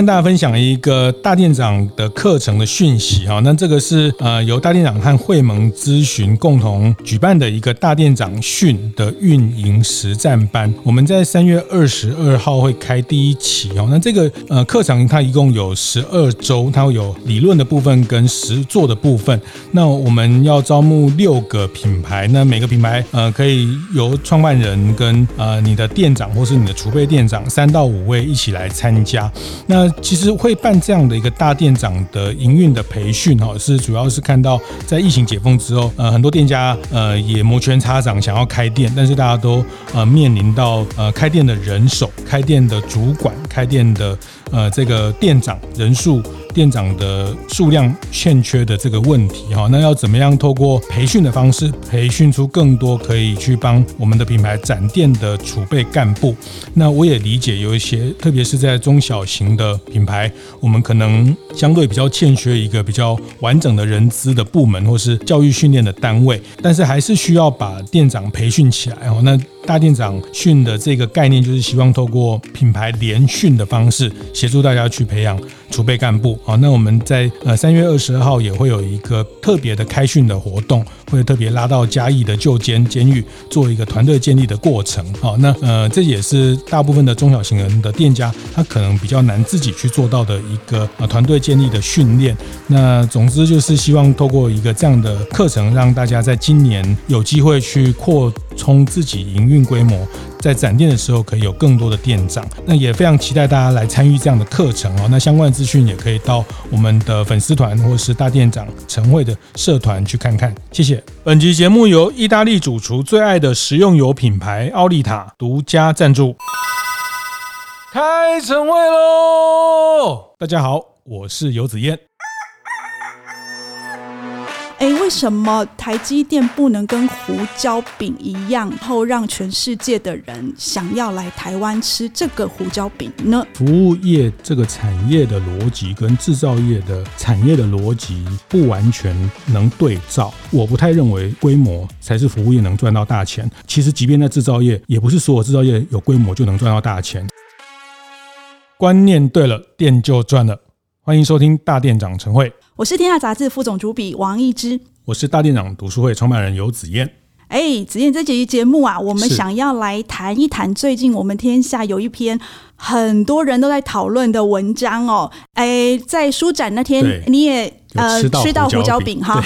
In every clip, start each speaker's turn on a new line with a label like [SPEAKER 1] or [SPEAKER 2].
[SPEAKER 1] 跟大家分享一个大店长的课程的讯息哈。那这个是呃由大店长和会盟咨询共同举办的一个大店长训的运营实战班。我们在三月二十二号会开第一期哦。那这个呃课程它一共有十二周，它会有理论的部分跟实作的部分。那我们要招募六个品牌，那每个品牌呃可以由创办人跟呃你的店长或是你的储备店长三到五位一起来参加。那其实会办这样的一个大店长的营运的培训哈，是主要是看到在疫情解封之后，呃，很多店家呃也摩拳擦掌想要开店，但是大家都呃面临到呃开店的人手、开店的主管、开店的呃这个店长人数。店长的数量欠缺的这个问题哈，那要怎么样透过培训的方式培训出更多可以去帮我们的品牌展店的储备干部？那我也理解有一些，特别是在中小型的品牌，我们可能相对比较欠缺一个比较完整的人资的部门或是教育训练的单位，但是还是需要把店长培训起来哦。那大店长训的这个概念，就是希望透过品牌联训的方式，协助大家去培养储备干部。好，那我们在呃三月二十二号也会有一个特别的开训的活动，会特别拉到嘉义的旧监监狱做一个团队建立的过程。好，那呃这也是大部分的中小型人的店家，他可能比较难自己去做到的一个呃团队建立的训练。那总之就是希望透过一个这样的课程，让大家在今年有机会去扩充自己营运规模。在展店的时候，可以有更多的店长。那也非常期待大家来参与这样的课程哦。那相关的资讯也可以到我们的粉丝团或是大店长晨会的社团去看看。谢谢。本集节目由意大利主厨最爱的食用油品牌奥利塔独家赞助。开晨会喽！大家好，我是游子彦。
[SPEAKER 2] 哎，为什么台积电不能跟胡椒饼一样，然后让全世界的人想要来台湾吃这个胡椒饼呢？
[SPEAKER 1] 服务业这个产业的逻辑跟制造业的产业的逻辑不完全能对照。我不太认为规模才是服务业能赚到大钱。其实，即便在制造业，也不是所有制造业有规模就能赚到大钱。观念对了，店就赚了。欢迎收听大店长晨会。
[SPEAKER 2] 我是天下杂志副总主笔王一之，
[SPEAKER 1] 我是大店长读书会创办人游子燕。
[SPEAKER 2] 哎，子燕，这集节目啊，我们想要来谈一谈最近我们天下有一篇很多人都在讨论的文章哦。哎，在书展那天你也。呃，吃到胡椒饼哈，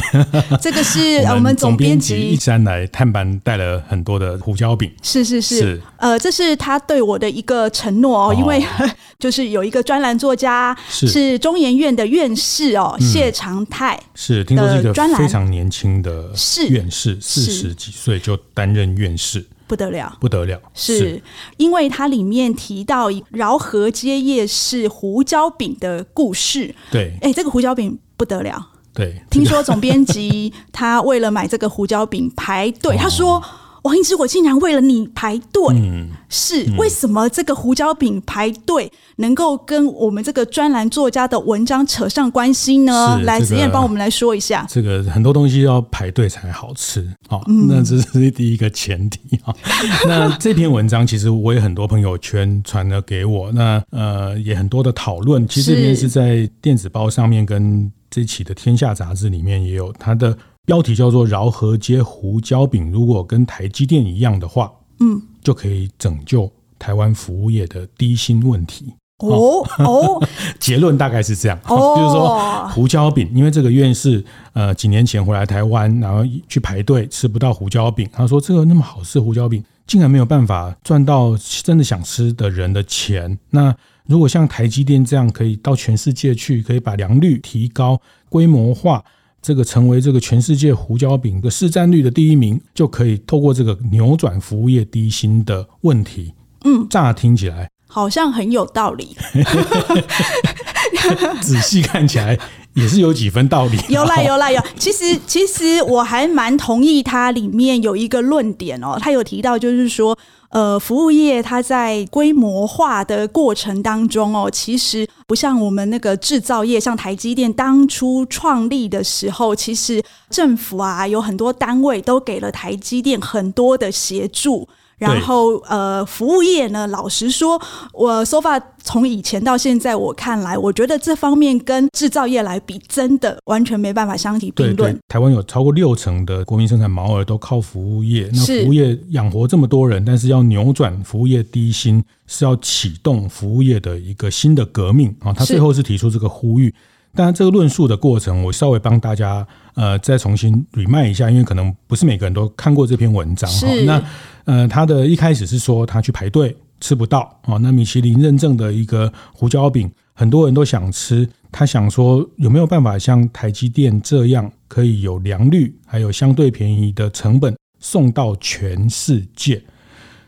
[SPEAKER 2] 这个是 我们总编辑
[SPEAKER 1] 一山来探班带了很多的胡椒饼，
[SPEAKER 2] 是是是，是呃，这是他对我的一个承诺哦，因为 就是有一个专栏作家是中研院的院士哦，谢长泰
[SPEAKER 1] 是听说是一个非常年轻的院士，四十几岁就担任院士。
[SPEAKER 2] 不得了，
[SPEAKER 1] 不得了，
[SPEAKER 2] 是，是因为它里面提到饶河街夜市胡椒饼的故事。
[SPEAKER 1] 对，
[SPEAKER 2] 哎，这个胡椒饼不得了。
[SPEAKER 1] 对，
[SPEAKER 2] 听说总编辑他为了买这个胡椒饼排队，他说。王一之，我竟然为了你排队，嗯、是为什么这个胡椒饼排队能够跟我们这个专栏作家的文章扯上关系呢？来，子燕帮我们来说一下。
[SPEAKER 1] 这个很多东西要排队才好吃，好，嗯、那这是第一个前提哈。那这篇文章其实我也很多朋友圈传了给我，那呃也很多的讨论。其实这篇是在电子报上面跟这期的《天下》杂志里面也有它的。标题叫做“饶河街胡椒饼”，如果跟台积电一样的话，嗯，就可以拯救台湾服务业的低薪问题。
[SPEAKER 2] 哦哦，
[SPEAKER 1] 结论大概是这样，哦、就是说胡椒饼，因为这个院士呃几年前回来台湾，然后去排队吃不到胡椒饼，他说这个那么好吃胡椒饼，竟然没有办法赚到真的想吃的人的钱。那如果像台积电这样，可以到全世界去，可以把良率提高、规模化。这个成为这个全世界胡椒饼的市占率的第一名，就可以透过这个扭转服务业低薪的问题。嗯，乍听起来
[SPEAKER 2] 好像很有道理，
[SPEAKER 1] 仔细看起来也是有几分道理。
[SPEAKER 2] 有啦有啦有，其实其实我还蛮同意他里面有一个论点哦，他有提到就是说。呃，服务业它在规模化的过程当中哦，其实不像我们那个制造业，像台积电当初创立的时候，其实政府啊有很多单位都给了台积电很多的协助，然后呃，服务业呢，老实说，我 so far 从以前到现在，我看来，我觉得这方面跟制造业来比，真的完全没办法相提
[SPEAKER 1] 并论。台湾有超过六成的国民生产毛额都靠服务业，那服务业养活这么多人，但是要扭转服务业低薪，是要启动服务业的一个新的革命啊。他最后是提出这个呼吁。当然，这个论述的过程，我稍微帮大家呃再重新 remind 一下，因为可能不是每个人都看过这篇文章哈。那呃，他的一开始是说他去排队吃不到哦，那米其林认证的一个胡椒饼，很多人都想吃，他想说有没有办法像台积电这样，可以有良率，还有相对便宜的成本送到全世界？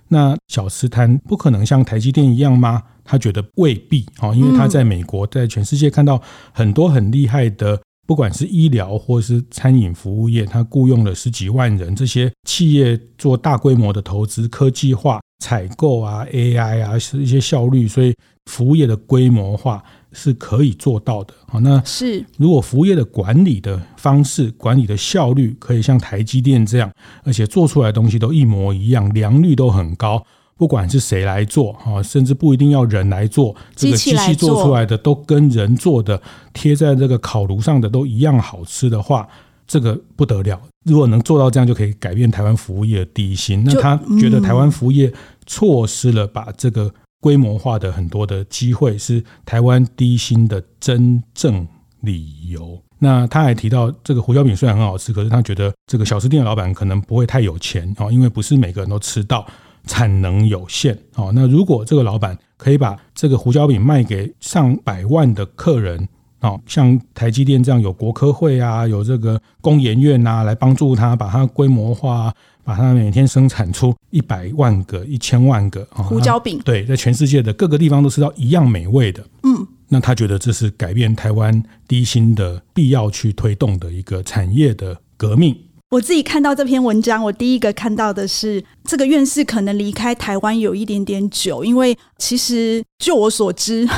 [SPEAKER 1] 那小吃摊不可能像台积电一样吗？他觉得未必哦，因为他在美国，在全世界看到很多很厉害的，不管是医疗或是餐饮服务业，它雇佣了十几万人，这些企业做大规模的投资、科技化、采购啊、AI 啊，是一些效率，所以服务业的规模化是可以做到的。好，那是如果服务业的管理的方式、管理的效率可以像台积电这样，而且做出来的东西都一模一样，良率都很高。不管是谁来做啊，甚至不一定要人来做，这个机器做出来的都跟人做的贴在这个烤炉上的都一样好吃的话，这个不得了。如果能做到这样，就可以改变台湾服务业的低薪。那他觉得台湾服务业错失了把这个规模化的很多的机会，是台湾低薪的真正理由。那他还提到，这个胡椒饼虽然很好吃，可是他觉得这个小吃店的老板可能不会太有钱啊，因为不是每个人都吃到。产能有限，哦，那如果这个老板可以把这个胡椒饼卖给上百万的客人，哦，像台积电这样有国科会啊，有这个工研院啊，来帮助他把它规模化，把它每天生产出一百万个、一千万个
[SPEAKER 2] 胡椒饼，
[SPEAKER 1] 对，在全世界的各个地方都吃到一样美味的，嗯，那他觉得这是改变台湾低薪的必要去推动的一个产业的革命。
[SPEAKER 2] 我自己看到这篇文章，我第一个看到的是这个院士可能离开台湾有一点点久，因为其实就我所知，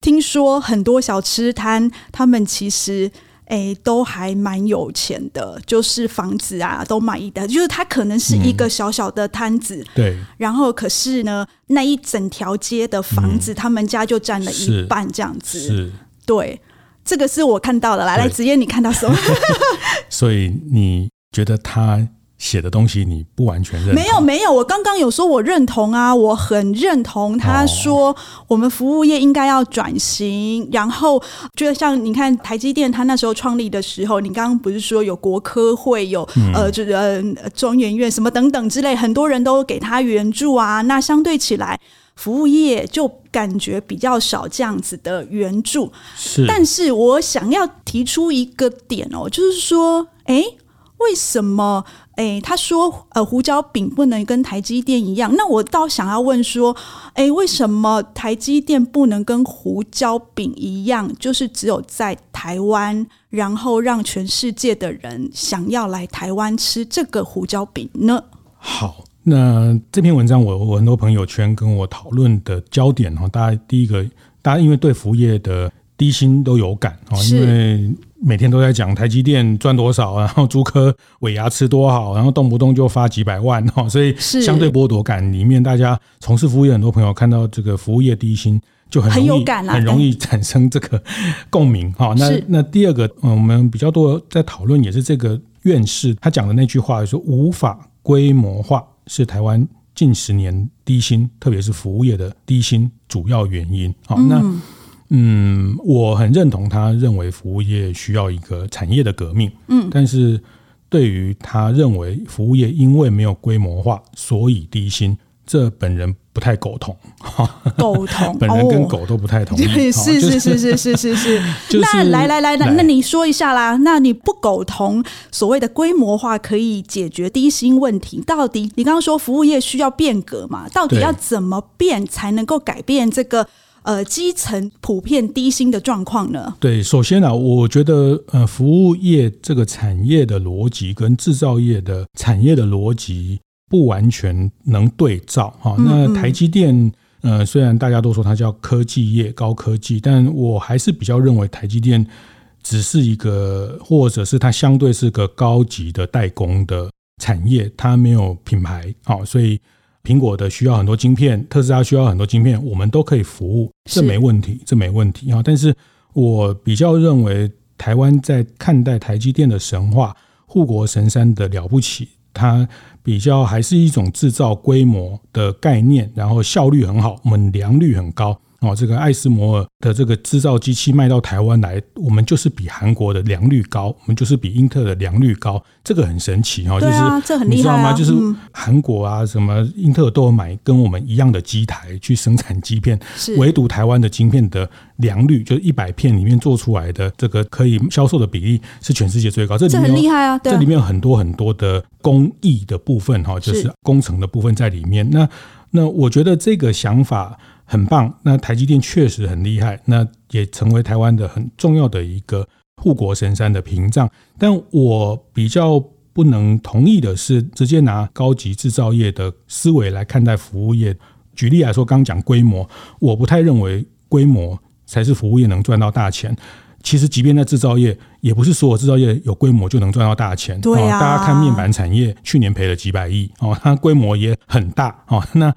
[SPEAKER 2] 听说很多小吃摊他们其实诶都还蛮有钱的，就是房子啊都买的，就是他可能是一个小小的摊子，嗯，对，然后可是呢那一整条街的房子，嗯，他们家就占了一半这样子，是，对，这个是我看到的，啦来，子燕你看到什么？
[SPEAKER 1] 所以你。觉得他写的东西你不完全认同？
[SPEAKER 2] 没有没有，我刚刚有说我认同啊，我很认同他说我们服务业应该要转型，然后就像你看台积电，他那时候创立的时候，你刚刚不是说有国科会有呃这个呃中研院什么等等之类，很多人都给他援助啊，那相对起来服务业就感觉比较少这样子的援助。是，但是我想要提出一个点哦，就是说，哎。为什么？诶，他说，呃，胡椒饼不能跟台积电一样。那我倒想要问说，诶，为什么台积电不能跟胡椒饼一样，就是只有在台湾，然后让全世界的人想要来台湾吃这个胡椒饼呢？
[SPEAKER 1] 好，那这篇文章我我很多朋友圈跟我讨论的焦点哈，大家第一个，大家因为对服务业的低薪都有感啊，因为。每天都在讲台积电赚多少，然后租科尾牙吃多好，然后动不动就发几百万哈，所以相对剥夺感里面，大家从事服务业很多朋友看到这个服务业低薪就很容易很容易产生这个共鸣哈。那那第二个，嗯，我们比较多在讨论也是这个院士他讲的那句话，说无法规模化是台湾近十年低薪，特别是服务业的低薪主要原因。好，那。嗯，我很认同他认为服务业需要一个产业的革命。嗯，但是对于他认为服务业因为没有规模化，所以低薪，这本人不太苟同。
[SPEAKER 2] 苟同，
[SPEAKER 1] 本人跟狗都不太同意。
[SPEAKER 2] 是是是是是是是。那来来来，那那你说一下啦。那你不苟同所谓的规模化可以解决低薪问题？到底你刚刚说服务业需要变革嘛？到底要怎么变才能够改变这个？呃，基层普遍低薪的状况呢？
[SPEAKER 1] 对，首先呢、啊，我觉得呃，服务业这个产业的逻辑跟制造业的产业的逻辑不完全能对照哈。那台积电呃，虽然大家都说它叫科技业、高科技，但我还是比较认为台积电只是一个，或者是它相对是个高级的代工的产业，它没有品牌，好，所以。苹果的需要很多晶片，特斯拉需要很多晶片，我们都可以服务，这没问题，这没问题啊。但是我比较认为，台湾在看待台积电的神话、护国神山的了不起，它比较还是一种制造规模的概念，然后效率很好，我们良率很高。哦，这个艾斯摩尔的这个制造机器卖到台湾来，我们就是比韩国的良率高，我们就是比英特尔的良率高，这个很神奇哈，就是你知道吗？就是韩国啊，什么英特尔都有买跟我们一样的机台去生产晶片，唯独台湾的晶片的良率，就是一百片里面做出来的这个可以销售的比例是全世界最高，这里面很厉害啊，这里面有很多很多的工艺的部分哈，就是工程的部分在里面。那那我觉得这个想法。很棒，那台积电确实很厉害，那也成为台湾的很重要的一个护国神山的屏障。但我比较不能同意的是，直接拿高级制造业的思维来看待服务业。举例来说，刚讲规模，我不太认为规模才是服务业能赚到大钱。其实，即便在制造业，也不是所有制造业有规模就能赚到大钱。对啊，大家看面板产业去年赔了几百亿哦，它规模也很大哦。那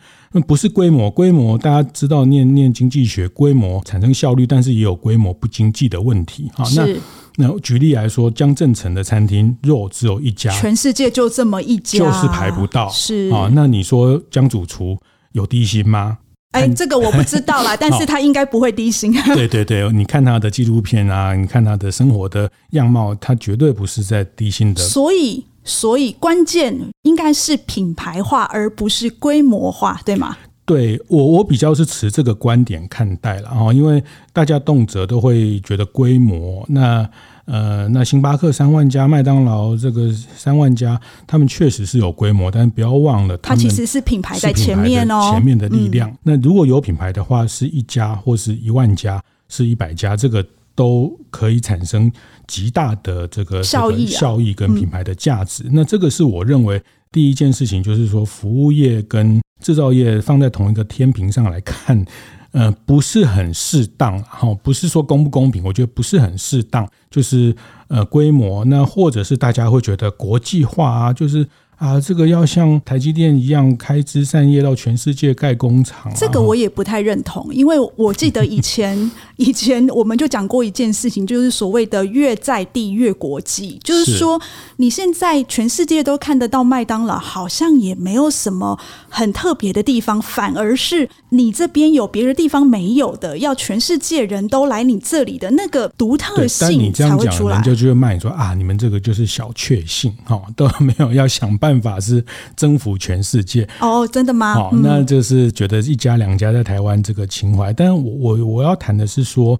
[SPEAKER 1] 不是规模，规模大家知道念念经济学，规模产生效率，但是也有规模不经济的问题啊。那那举例来说，江振成的餐厅肉只有一家，
[SPEAKER 2] 全世界就这么一家，
[SPEAKER 1] 就是排不到。是啊，那你说江主厨有低薪吗？
[SPEAKER 2] 哎，这个我不知道啦，但是他应该不会低薪。
[SPEAKER 1] 对对对，你看他的纪录片啊，你看他的生活的样貌，他绝对不是在低薪的。
[SPEAKER 2] 所以，所以关键应该是品牌化，而不是规模化，对吗？
[SPEAKER 1] 对我，我比较是持这个观点看待了哈，因为大家动辄都会觉得规模那。呃，那星巴克三万家，麦当劳这个三万家，他们确实是有规模，但是不要忘了，它
[SPEAKER 2] 其实是品牌在前面哦，
[SPEAKER 1] 前面的力量。那如果有品牌的话，是一家或是一万家，是一百家，这个都可以产生极大的这个效益、效益跟品牌的价值。那这个是我认为第一件事情，就是说服务业跟制造业放在同一个天平上来看。呃，不是很适当，哈，不是说公不公平，我觉得不是很适当，就是呃规模，那或者是大家会觉得国际化啊，就是。啊，这个要像台积电一样开枝散叶到全世界盖工厂，
[SPEAKER 2] 这个我也不太认同，因为我记得以前 以前我们就讲过一件事情，就是所谓的越在地越国际，就是说你现在全世界都看得到麦当劳，好像也没有什么很特别的地方，反而是你这边有别的地方没有的，要全世界人都来你这里的那个独特性才会出来。
[SPEAKER 1] 人家就会骂你说啊，你们这个就是小确幸哈，都没有要想办法。办法是征服全世界
[SPEAKER 2] 哦，真的吗？
[SPEAKER 1] 好，那就是觉得一家两家在台湾这个情怀。但我我我要谈的是说，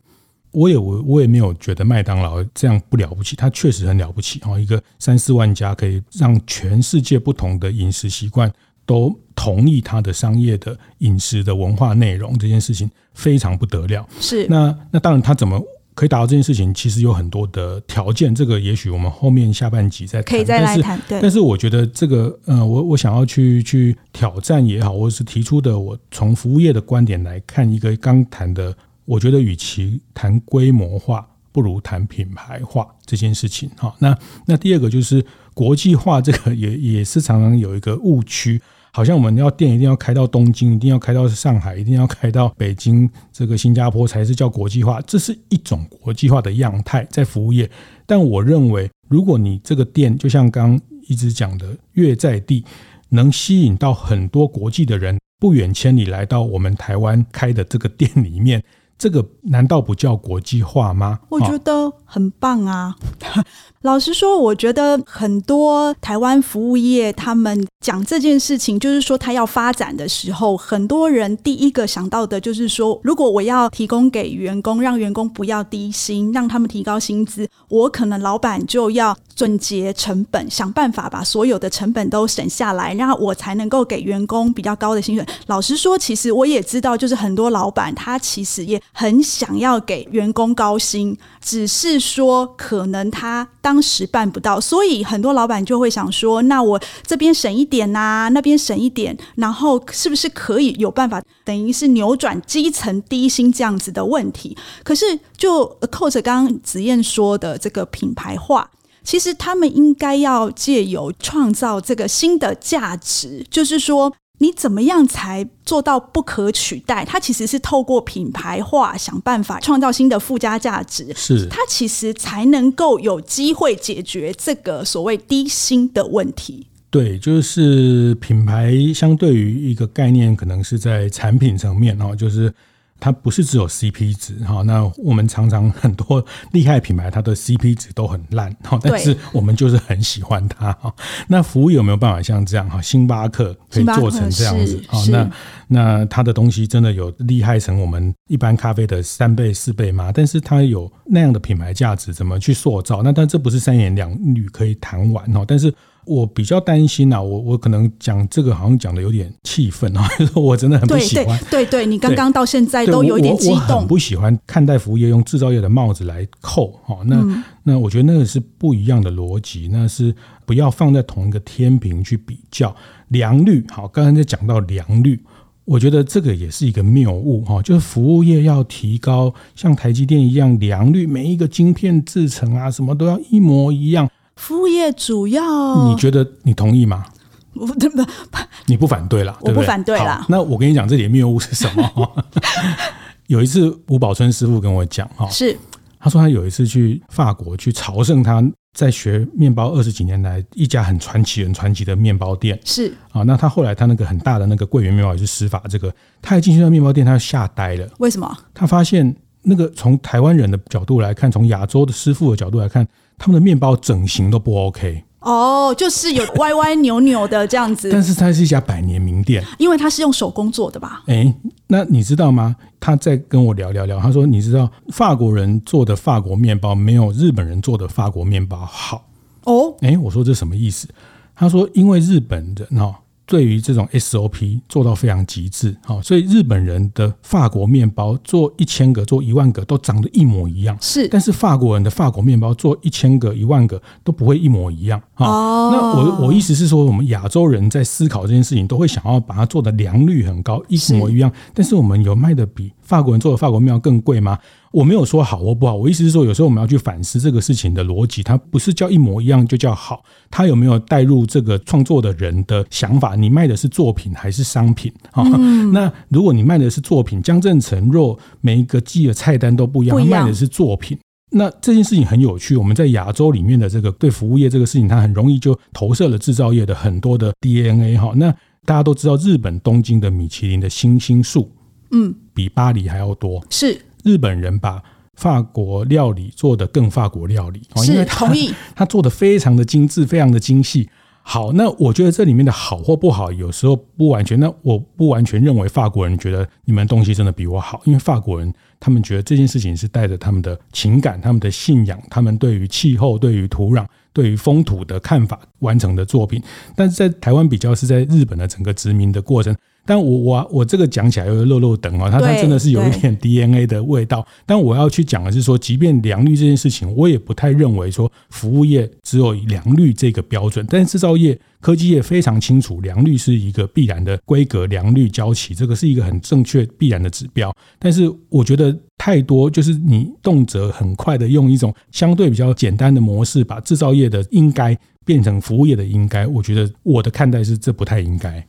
[SPEAKER 1] 我也我我也没有觉得麦当劳这样不了不起，它确实很了不起哦。一个三四万家可以让全世界不同的饮食习惯都同意它的商业的饮食的文化内容，这件事情非常不得了。是那那当然，他怎么？可以达到这件事情，其实有很多的条件。这个也许我们后面下半集再谈。
[SPEAKER 2] 可以再来谈。对。
[SPEAKER 1] 但是我觉得这个，呃，我我想要去去挑战也好，或者是提出的，我从服务业的观点来看，一个刚谈的，我觉得与其谈规模化，不如谈品牌化这件事情。哈，那那第二个就是国际化，这个也也是常常有一个误区。好像我们要店一定要开到东京，一定要开到上海，一定要开到北京，这个新加坡才是叫国际化。这是一种国际化的样态，在服务业。但我认为，如果你这个店就像刚一直讲的，越在地，能吸引到很多国际的人，不远千里来到我们台湾开的这个店里面。这个难道不叫国际化吗？
[SPEAKER 2] 我觉得很棒啊！老实说，我觉得很多台湾服务业他们讲这件事情，就是说他要发展的时候，很多人第一个想到的就是说，如果我要提供给员工，让员工不要低薪，让他们提高薪资，我可能老板就要总结成本，想办法把所有的成本都省下来，然后我才能够给员工比较高的薪水。老实说，其实我也知道，就是很多老板他其实也。很想要给员工高薪，只是说可能他当时办不到，所以很多老板就会想说：那我这边省一点呐，那边省一点，然后是不是可以有办法，等于是扭转基层低薪这样子的问题？可是就扣着刚刚子燕说的这个品牌化，其实他们应该要借由创造这个新的价值，就是说。你怎么样才做到不可取代？它其实是透过品牌化想办法创造新的附加价值，
[SPEAKER 1] 是
[SPEAKER 2] 它其实才能够有机会解决这个所谓低薪的问题。
[SPEAKER 1] 对，就是品牌相对于一个概念，可能是在产品层面哦，就是。它不是只有 CP 值哈，那我们常常很多厉害品牌，它的 CP 值都很烂哈，但是我们就是很喜欢它哈。那服务有没有办法像这样哈？星巴克可以做成这样子哈？那那它的东西真的有厉害成我们一般咖啡的三倍四倍吗？但是它有那样的品牌价值，怎么去塑造？那但这不是三言两语可以谈完哦，但是。我比较担心啊，我我可能讲这个好像讲的有点气愤啊，我真的很不喜欢。
[SPEAKER 2] 对对对，你刚刚到现在都有一点激动。
[SPEAKER 1] 我很不喜欢看待服务业用制造业的帽子来扣哈，那、嗯、那我觉得那个是不一样的逻辑，那是不要放在同一个天平去比较良率。好，刚刚在讲到良率，我觉得这个也是一个谬误哈，就是服务业要提高像台积电一样良率，每一个晶片制成啊什么都要一模一样。
[SPEAKER 2] 服务业主要，
[SPEAKER 1] 你觉得你同意吗？
[SPEAKER 2] 不不不，
[SPEAKER 1] 你不反对了，
[SPEAKER 2] 我不反对了。
[SPEAKER 1] 那我跟你讲，这里的谬误是什么？有一次吴宝春师傅跟我讲，哈，
[SPEAKER 2] 是
[SPEAKER 1] 他说他有一次去法国去朝圣，他在学面包二十几年来一家很传奇、很传奇的面包店，
[SPEAKER 2] 是
[SPEAKER 1] 啊。那他后来他那个很大的那个桂圆面包也是师法，这个他一进去那面包店，他就吓呆了。
[SPEAKER 2] 为什么？
[SPEAKER 1] 他发现那个从台湾人的角度来看，从亚洲的师傅的角度来看。他们的面包整形都不 OK
[SPEAKER 2] 哦，就是有 歪歪扭扭的这样子。
[SPEAKER 1] 但是它是一家百年名店，
[SPEAKER 2] 因为它是用手工做的吧？
[SPEAKER 1] 哎，那你知道吗？他在跟我聊聊聊，他说：“你知道法国人做的法国面包没有日本人做的法国面包好哦。”哎，我说这什么意思？他说：“因为日本人哈。”对于这种 SOP 做到非常极致，好，所以日本人的法国面包做一千个、做一万个都长得一模一样，
[SPEAKER 2] 是。
[SPEAKER 1] 但是法国人的法国面包做一千个、一万个都不会一模一样，哦。那我我意思是说，我们亚洲人在思考这件事情，都会想要把它做的良率很高，一模一样。但是我们有卖的比法国人做的法国面包更贵吗？我没有说好或不好，我意思是说，有时候我们要去反思这个事情的逻辑，它不是叫一模一样就叫好，它有没有带入这个创作的人的想法？你卖的是作品还是商品？哈、嗯，那如果你卖的是作品，江振成若每一个季的菜单都不一样，不一样，卖的是作品，那这件事情很有趣。我们在亚洲里面的这个对服务业这个事情，它很容易就投射了制造业的很多的 DNA 哈。那大家都知道，日本东京的米其林的星星数，嗯，比巴黎还要多，
[SPEAKER 2] 是。
[SPEAKER 1] 日本人把法国料理做得更法国料理，因为他 他做的非常的精致，非常的精细。好，那我觉得这里面的好或不好，有时候不完全。那我不完全认为法国人觉得你们东西真的比我好，因为法国人他们觉得这件事情是带着他们的情感、他们的信仰、他们对于气候、对于土壤、对于风土的看法完成的作品。但是在台湾比较是在日本的整个殖民的过程。但我我我这个讲起来又漏漏等啊，它它真的是有一点 DNA 的味道。但我要去讲的是说，即便良率这件事情，我也不太认为说服务业只有良率这个标准。但是制造业、科技业非常清楚，良率是一个必然的规格，良率交期这个是一个很正确必然的指标。但是我觉得太多就是你动辄很快的用一种相对比较简单的模式，把制造业的应该变成服务业的应该。我觉得我的看待是这不太应该。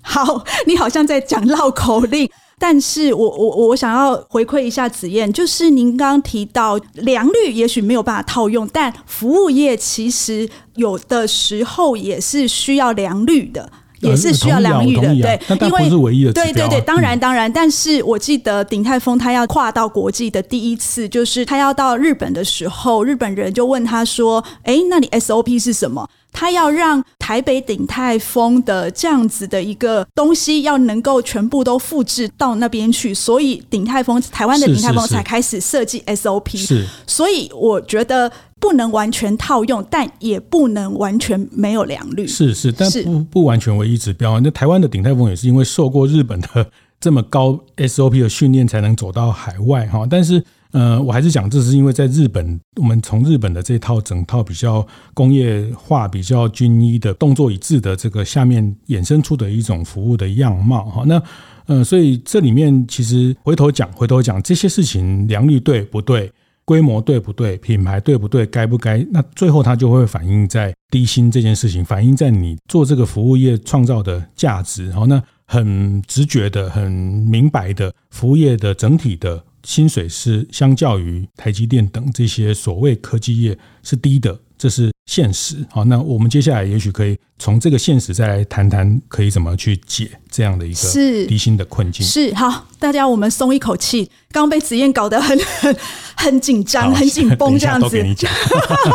[SPEAKER 2] 好，你好像在讲绕口令，但是我我我想要回馈一下子燕，就是您刚刚提到良率也许没有办法套用，但服务业其实有的时候也是需要良率的，也是需要良率的，对，因为是唯一的，对对对，当然当然，但是我记得鼎泰丰他要跨到国际的第一次，就是他要到日本的时候，日本人就问他说：“哎，那你 SOP 是什么？”他要让台北鼎泰丰的这样子的一个东西要能够全部都复制到那边去，所以鼎泰丰台湾的鼎泰丰才开始设计 SOP。是，所以我觉得不能完全套用，但也不能完全没有良率。
[SPEAKER 1] 是是，但不不完全唯一指标。那台湾的鼎泰丰也是因为受过日本的 这么高 SOP 的训练，才能走到海外哈。但是。呃，我还是讲，这是因为在日本，我们从日本的这套整套比较工业化、比较均一的动作一致的这个下面衍生出的一种服务的样貌哈。那呃，所以这里面其实回头讲，回头讲这些事情良率对不对？规模对不对，品牌对不对，该不该？那最后它就会反映在低薪这件事情，反映在你做这个服务业创造的价值。然后那很直觉的、很明白的，服务业的整体的薪水是相较于台积电等这些所谓科技业是低的。这是现实，好，那我们接下来也许可以从这个现实再来谈谈，可以怎么去解这样的一个低薪的困境。
[SPEAKER 2] 是，是好，大家我们松一口气，刚刚被子燕搞得很 很很紧张，很紧绷这样子。给你讲。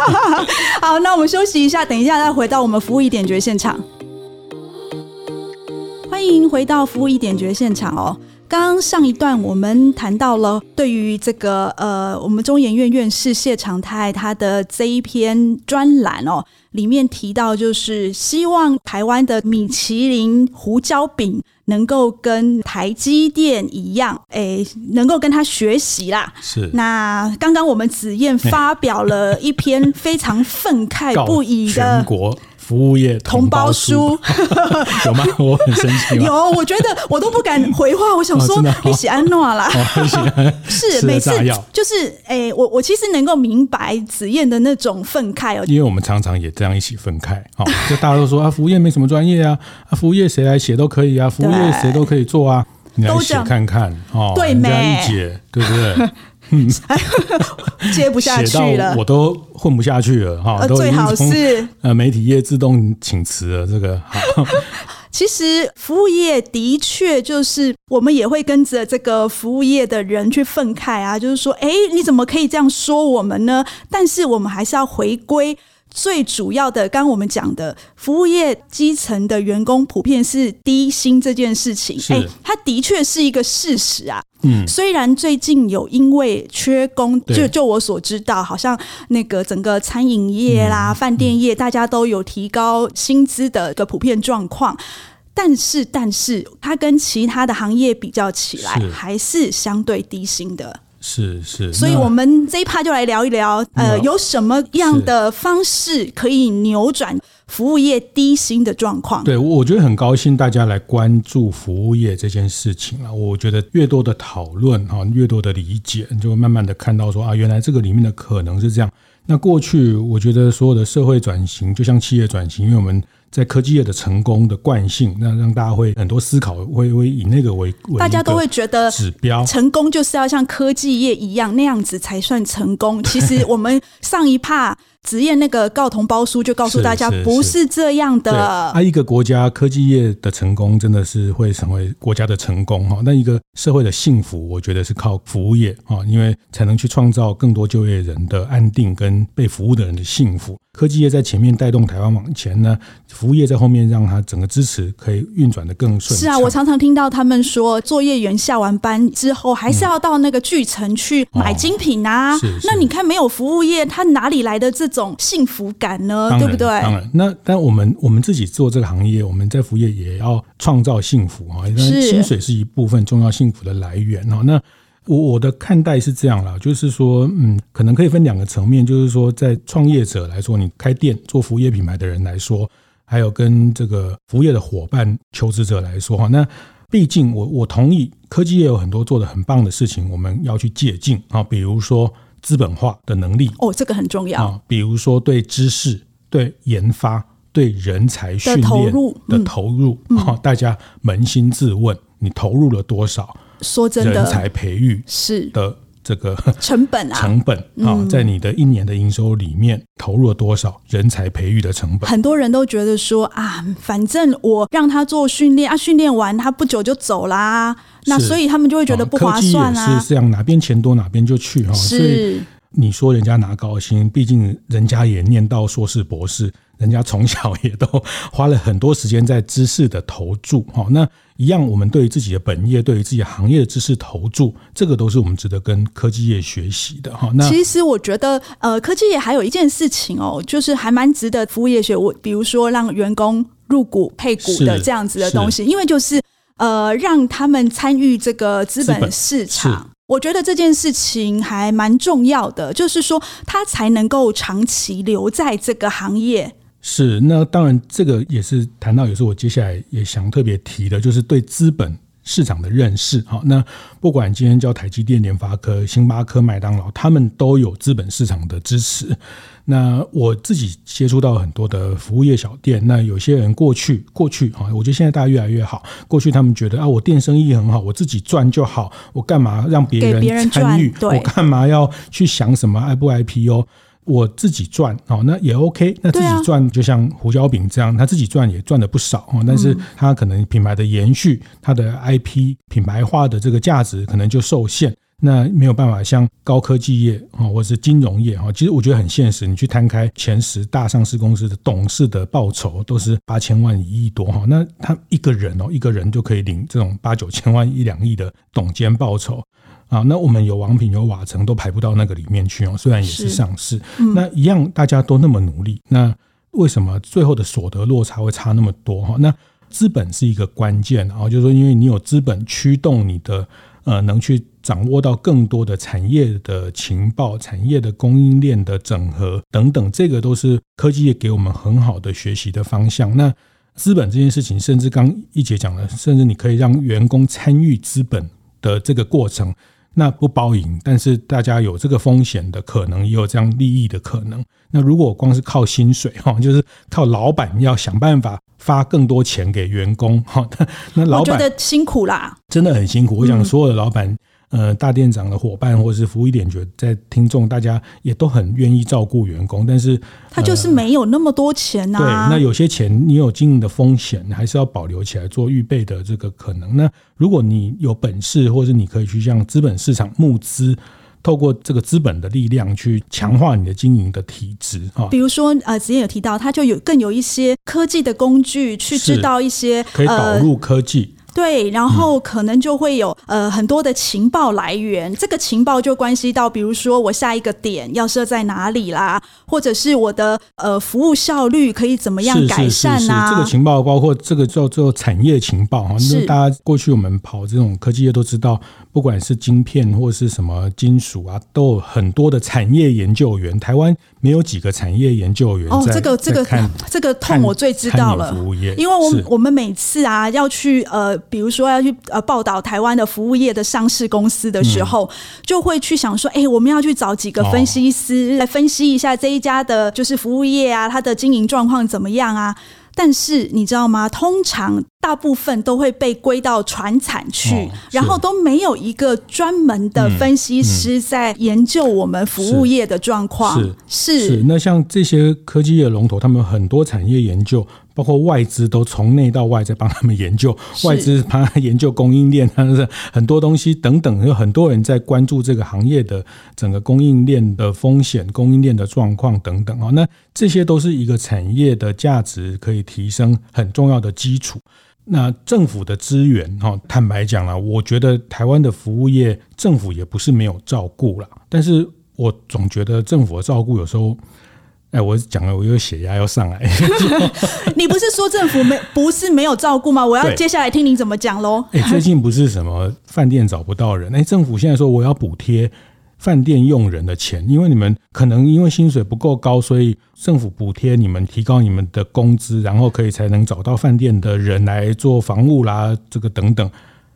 [SPEAKER 2] 好，那我们休息一下，等一下再回到我们服务一点绝现场。欢迎回到服务一点绝现场哦。刚刚上一段我们谈到了对于这个呃，我们中研院院士谢长泰他的这一篇专栏哦，里面提到就是希望台湾的米其林胡椒饼能够跟台积电一样，哎，能够跟他学习啦。
[SPEAKER 1] 是。
[SPEAKER 2] 那刚刚我们子燕发表了一篇非常愤慨 不已的。
[SPEAKER 1] 服务业同胞书 有吗？我很生气。有，
[SPEAKER 2] 我觉得我都不敢回话。我想说，你喜安诺啦，是每次就是哎，我我其实能够明白子燕的那种愤慨哦，
[SPEAKER 1] 因为我们常常也这样一起愤慨。哦，就大家都说啊，服务业没什么专业啊，啊，服务业谁来写都可以啊，服务业谁都可以做啊，你来写看看哦，对，人家一解，对不对？嗯，
[SPEAKER 2] 接不下去了，
[SPEAKER 1] 我都混不下去了哈。
[SPEAKER 2] 最好是
[SPEAKER 1] 呃，媒体业自动请辞了。这个好，
[SPEAKER 2] 其实服务业的确就是我们也会跟着这个服务业的人去愤慨啊，就是说，哎，你怎么可以这样说我们呢？但是我们还是要回归。最主要的，刚刚我们讲的服务业基层的员工普遍是低薪这件事情，哎，它的确是一个事实啊。嗯，虽然最近有因为缺工，就就我所知道，好像那个整个餐饮业啦、饭店业，大家都有提高薪资的一个普遍状况，但是，但是它跟其他的行业比较起来，还是相对低薪的。
[SPEAKER 1] 是是，
[SPEAKER 2] 所以我们这一趴就来聊一聊，呃，有什么样的方式可以扭转服务业低薪的状况？
[SPEAKER 1] 对，我觉得很高兴大家来关注服务业这件事情啊。我觉得越多的讨论哈，越多的理解，你就会慢慢的看到说啊，原来这个里面的可能是这样。那过去我觉得所有的社会转型就像企业转型，因为我们。在科技业的成功的惯性，那让大家会很多思考，会会以那个为，为
[SPEAKER 2] 大家都会觉得指标成功就是要像科技业一样那样子才算成功。其实我们上一趴。子燕那个告同胞书就告诉大家，不是这样的。
[SPEAKER 1] 啊，一个国家科技业的成功，真的是会成为国家的成功哈。那一个社会的幸福，我觉得是靠服务业啊，因为才能去创造更多就业人的安定跟被服务的人的幸福。科技业在前面带动台湾往前呢，服务业在后面让它整个支持可以运转的更顺。
[SPEAKER 2] 是啊，我常常听到他们说，作业员下完班之后，还是要到那个巨城去买精品啊。嗯哦、是是，那你看，没有服务业，他哪里来的这种？幸福感呢，对不对？
[SPEAKER 1] 当然，那但我们我们自己做这个行业，我们在服务业也要创造幸福啊。薪水是一部分重要幸福的来源啊。那我我的看待是这样啦，就是说，嗯，可能可以分两个层面，就是说，在创业者来说，你开店做服务业品牌的人来说，还有跟这个服务业的伙伴求职者来说哈。那毕竟我我同意，科技业有很多做的很棒的事情，我们要去借鉴啊，比如说。资本化的能力。
[SPEAKER 2] 哦，这个很重要。
[SPEAKER 1] 啊。比如说，对知识、对研发、对人才训练的投入，的投入啊，大家扪心自问：你投入了多少？
[SPEAKER 2] 说真的，
[SPEAKER 1] 人才培育是。的这个
[SPEAKER 2] 成本啊，
[SPEAKER 1] 成本啊，在你的一年的营收里面投入了多少人才培育的成本？
[SPEAKER 2] 很多人都觉得说啊，反正我让他做训练啊，训练完他不久就走啦。那所以他们就会觉得不划算啊！
[SPEAKER 1] 是这样，哪边钱多哪边就去哈。所以你说人家拿高薪，毕竟人家也念到硕士博士，人家从小也都花了很多时间在知识的投注哈。那一样，我们对于自己的本业，对于自己行业的知识投注，这个都是我们值得跟科技业学习的哈。那
[SPEAKER 2] 其实我觉得，呃，科技业还有一件事情哦，就是还蛮值得服务业学。我比如说让员工入股配股的这样子的东西，因为就是。呃，让他们参与这个资本市场，我觉得这件事情还蛮重要的，就是说他才能够长期留在这个行业。
[SPEAKER 1] 是，那当然这个也是谈到，也是我接下来也想特别提的，就是对资本市场的认识。好，那不管今天叫台积电、联发科、星巴克、麦当劳，他们都有资本市场的支持。那我自己接触到很多的服务业小店，那有些人过去过去啊，我觉得现在大家越来越好。过去他们觉得啊，我店生意很好，我自己赚就好，我干嘛让别人参与？我干嘛要去想什么 I 不 IPO？我自己赚哦，那也 OK。那自己赚就像胡椒饼这样，他自己赚也赚的不少哦。但是他可能品牌的延续，他的 IP 品牌化的这个价值可能就受限。那没有办法像高科技业啊，或者是金融业哈，其实我觉得很现实。你去摊开前十大上市公司的董事的报酬，都是八千万、一亿多哈。那他一个人哦，一个人就可以领这种八九千万、一两亿的董监报酬啊。那我们有王品、有瓦城，都排不到那个里面去哦。虽然也是上市，那一样大家都那么努力，那为什么最后的所得落差会差那么多哈？那资本是一个关键啊，就是说，因为你有资本驱动你的。呃，能去掌握到更多的产业的情报、产业的供应链的整合等等，这个都是科技业给我们很好的学习的方向。那资本这件事情，甚至刚一姐讲了，甚至你可以让员工参与资本的这个过程，那不包赢，但是大家有这个风险的可能，也有这样利益的可能。那如果光是靠薪水哈，就是靠老板要想办法。发更多钱给员工，哈，那老板觉
[SPEAKER 2] 得辛苦啦，
[SPEAKER 1] 真的很辛苦。我想所有的老板，呃，大店长的伙伴或者是服务一点，觉得在听众，大家也都很愿意照顾员工，但是
[SPEAKER 2] 他就是没有那么多钱呐。对，
[SPEAKER 1] 那有些钱你有经营的风险，还是要保留起来做预备的这个可能。那如果你有本事，或者你可以去向资本市场募资。透过这个资本的力量去强化你的经营的体质啊，
[SPEAKER 2] 比如说呃，之前有提到，它就有更有一些科技的工具去知道一些
[SPEAKER 1] 可以导入科技。呃
[SPEAKER 2] 对，然后可能就会有呃很多的情报来源，这个情报就关系到，比如说我下一个点要设在哪里啦，或者是我的呃服务效率可以怎么样改善啊？是是是是，这
[SPEAKER 1] 个情报包括这个叫做产业情报哈，那大家过去我们跑这种科技业都知道，不管是晶片或是什么金属啊，都有很多的产业研究员。台湾没有几个产业研究员哦，
[SPEAKER 2] 这个这个这个痛我最知道了，因为我我们每次啊要去呃。比如说要去呃报道台湾的服务业的上市公司的时候，就会去想说，哎，我们要去找几个分析师来分析一下这一家的，就是服务业啊，它的经营状况怎么样啊？但是你知道吗？通常大部分都会被归到船产去，然后都没有一个专门的分析师在研究我们服务业的状况。是是，
[SPEAKER 1] 那像这些科技业龙头，他们很多产业研究。包括外资都从内到外在帮他们研究，外资帮他研究供应链，他是很多东西等等，有很多人在关注这个行业的整个供应链的风险、供应链的状况等等啊。那这些都是一个产业的价值可以提升很重要的基础。那政府的资源哈，坦白讲了，我觉得台湾的服务业政府也不是没有照顾了，但是我总觉得政府的照顾有时候。哎，我讲了，我又血压要上来。
[SPEAKER 2] 你不是说政府没不是没有照顾吗？我要接下来听你怎么讲喽。
[SPEAKER 1] 哎，最近不是什么饭店找不到人，哎，政府现在说我要补贴饭店用人的钱，因为你们可能因为薪水不够高，所以政府补贴你们提高你们的工资，然后可以才能找到饭店的人来做房务啦，这个等等。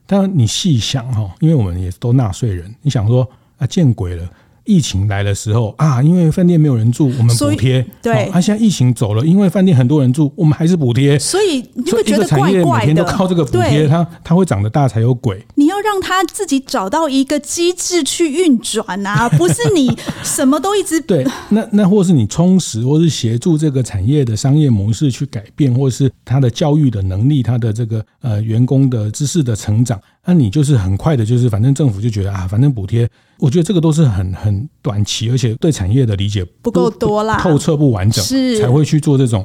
[SPEAKER 1] 但你细想哈，因为我们也都纳税人，你想说啊，见鬼了。疫情来的时候啊，因为饭店没有人住，我们补贴。对，啊，现在疫情走了，因为饭店很多人住，我们还是补贴。
[SPEAKER 2] 所以你会觉得怪怪的。每天都靠这个补贴，它它会长得大才有鬼。你要让它自己找到一个机制去运转啊，不是你什么都一直
[SPEAKER 1] 对。那那或是你充实，或是协助这个产业的商业模式去改变，或是它的教育的能力，它的这个呃员工的知识的成长。那你就是很快的，就是反正政府就觉得啊，反正补贴，我觉得这个都是很很短期，而且对产业的理解不够多啦，透彻不完整，是。才会去做这种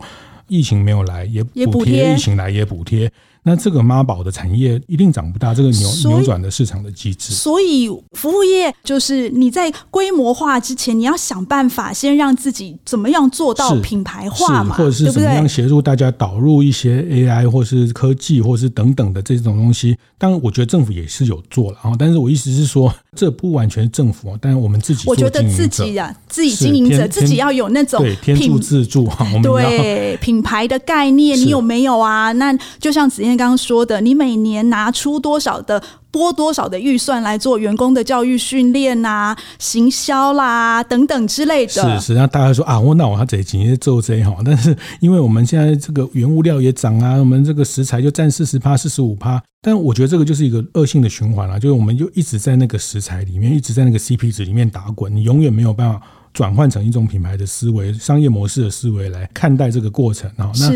[SPEAKER 1] 疫情没有来也补贴，疫情来也补贴。那这个妈宝的产业一定长不大，这个扭扭转的市场的机制。
[SPEAKER 2] 所以服务业就是你在规模化之前，你要想办法先让自己怎么样做到品牌化嘛，
[SPEAKER 1] 或者是怎么样协助大家导入一些 AI 或是科技或是等等的这种东西。当然，我觉得政府也是有做了啊，但是我意思是说，这不完全是政府，但是我们自己，
[SPEAKER 2] 我觉得自己啊，自己经营者自己要有那种
[SPEAKER 1] 天助自助哈，我们
[SPEAKER 2] 对品牌的概念，你有没有啊？那就像子燕。天刚刚说的，你每年拿出多少的拨多少的预算来做员工的教育训练呐、行销啦等等之类的。
[SPEAKER 1] 是是，那大家说啊，我那我还得今天做这哈，但是因为我们现在这个原物料也涨啊，我们这个食材就占四十趴、四十五趴，但我觉得这个就是一个恶性的循环了，就是我们就一直在那个食材里面，一直在那个 CP 值里面打滚，你永远没有办法。转换成一种品牌的思维、商业模式的思维来看待这个过程啊。那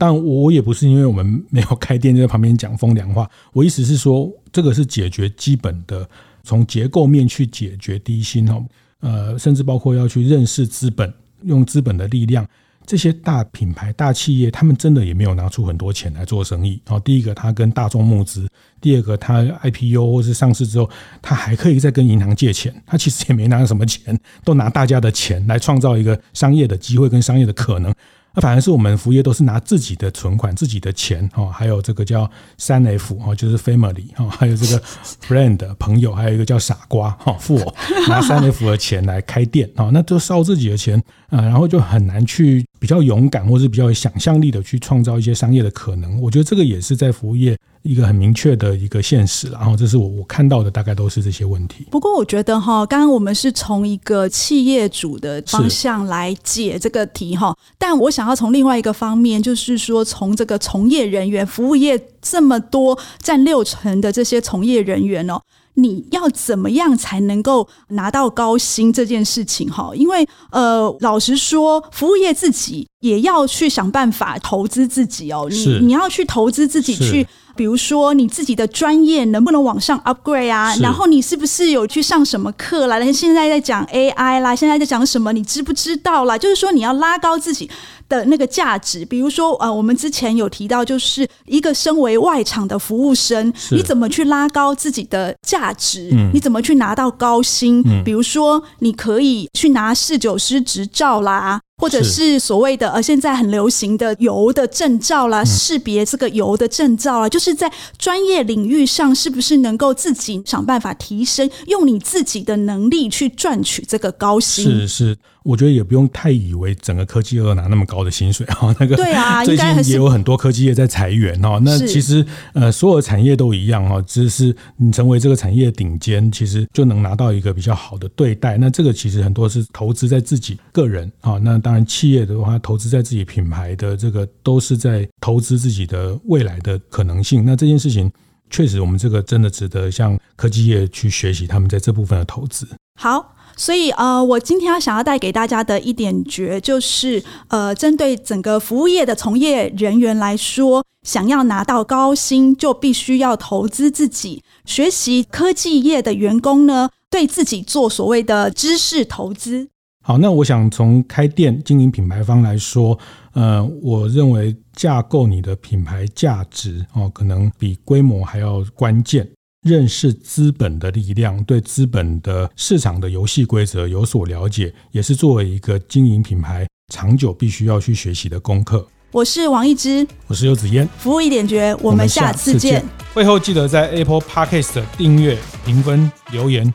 [SPEAKER 1] 但我也不是因为我们没有开店就在旁边讲风凉话。我意思是说，这个是解决基本的，从结构面去解决低薪哦。呃，甚至包括要去认识资本，用资本的力量。这些大品牌、大企业，他们真的也没有拿出很多钱来做生意。好，第一个，他跟大众募资；第二个，他 IPO 或是上市之后，他还可以再跟银行借钱。他其实也没拿什么钱，都拿大家的钱来创造一个商业的机会跟商业的可能。那反而是我们服务业都是拿自己的存款、自己的钱哦，还有这个叫三 F 哦，就是 family 哦，还有这个 friend 朋友，还有一个叫傻瓜哈，富我 拿三 F 的钱来开店哦，那都烧自己的钱啊，然后就很难去比较勇敢或是比较有想象力的去创造一些商业的可能。我觉得这个也是在服务业。一个很明确的一个现实，然后这是我我看到的，大概都是这些问题。
[SPEAKER 2] 不过我觉得哈，刚刚我们是从一个企业主的方向来解这个题哈，但我想要从另外一个方面，就是说从这个从业人员，服务业这么多占六成的这些从业人员哦。你要怎么样才能够拿到高薪这件事情哈？因为呃，老实说，服务业自己也要去想办法投资自己哦。你你要去投资自己去，比如说你自己的专业能不能往上 upgrade 啊？然后你是不是有去上什么课啦？现在在讲 AI 啦，现在在讲什么？你知不知道啦？就是说你要拉高自己的那个价值。比如说呃，我们之前有提到，就是一个身为外场的服务生，你怎么去拉高自己的价值？你怎么去拿到高薪？比如说你可以去拿侍酒师执照啦。或者是所谓的呃，现在很流行的油的证照啦，识别这个油的证照啦，就是在专业领域上，是不是能够自己想办法提升，用你自己的能力去赚取这个高薪？
[SPEAKER 1] 是是。我觉得也不用太以为整个科技业拿那么高的薪水哈，那个
[SPEAKER 2] 对啊，
[SPEAKER 1] 最近也有很多科技业在裁员哈。那其实呃，所有的产业都一样哈，只是你成为这个产业的顶尖，其实就能拿到一个比较好的对待。那这个其实很多是投资在自己个人啊。那当然企业的话，投资在自己品牌的这个都是在投资自己的未来的可能性。那这件事情确实，我们这个真的值得向科技业去学习他们在这部分的投资。
[SPEAKER 2] 好。所以呃，我今天要想要带给大家的一点诀就是，呃，针对整个服务业的从业人员来说，想要拿到高薪，就必须要投资自己。学习科技业的员工呢，对自己做所谓的知识投资。
[SPEAKER 1] 好，那我想从开店经营品牌方来说，呃，我认为架构你的品牌价值哦，可能比规模还要关键。认识资本的力量，对资本的市场的游戏规则有所了解，也是作为一个经营品牌长久必须要去学习的功课。
[SPEAKER 2] 我是王一之，
[SPEAKER 1] 我是游子嫣，
[SPEAKER 2] 服务一点绝，我们下次见。
[SPEAKER 1] 会后记得在 Apple Podcast 订阅、评分、留言。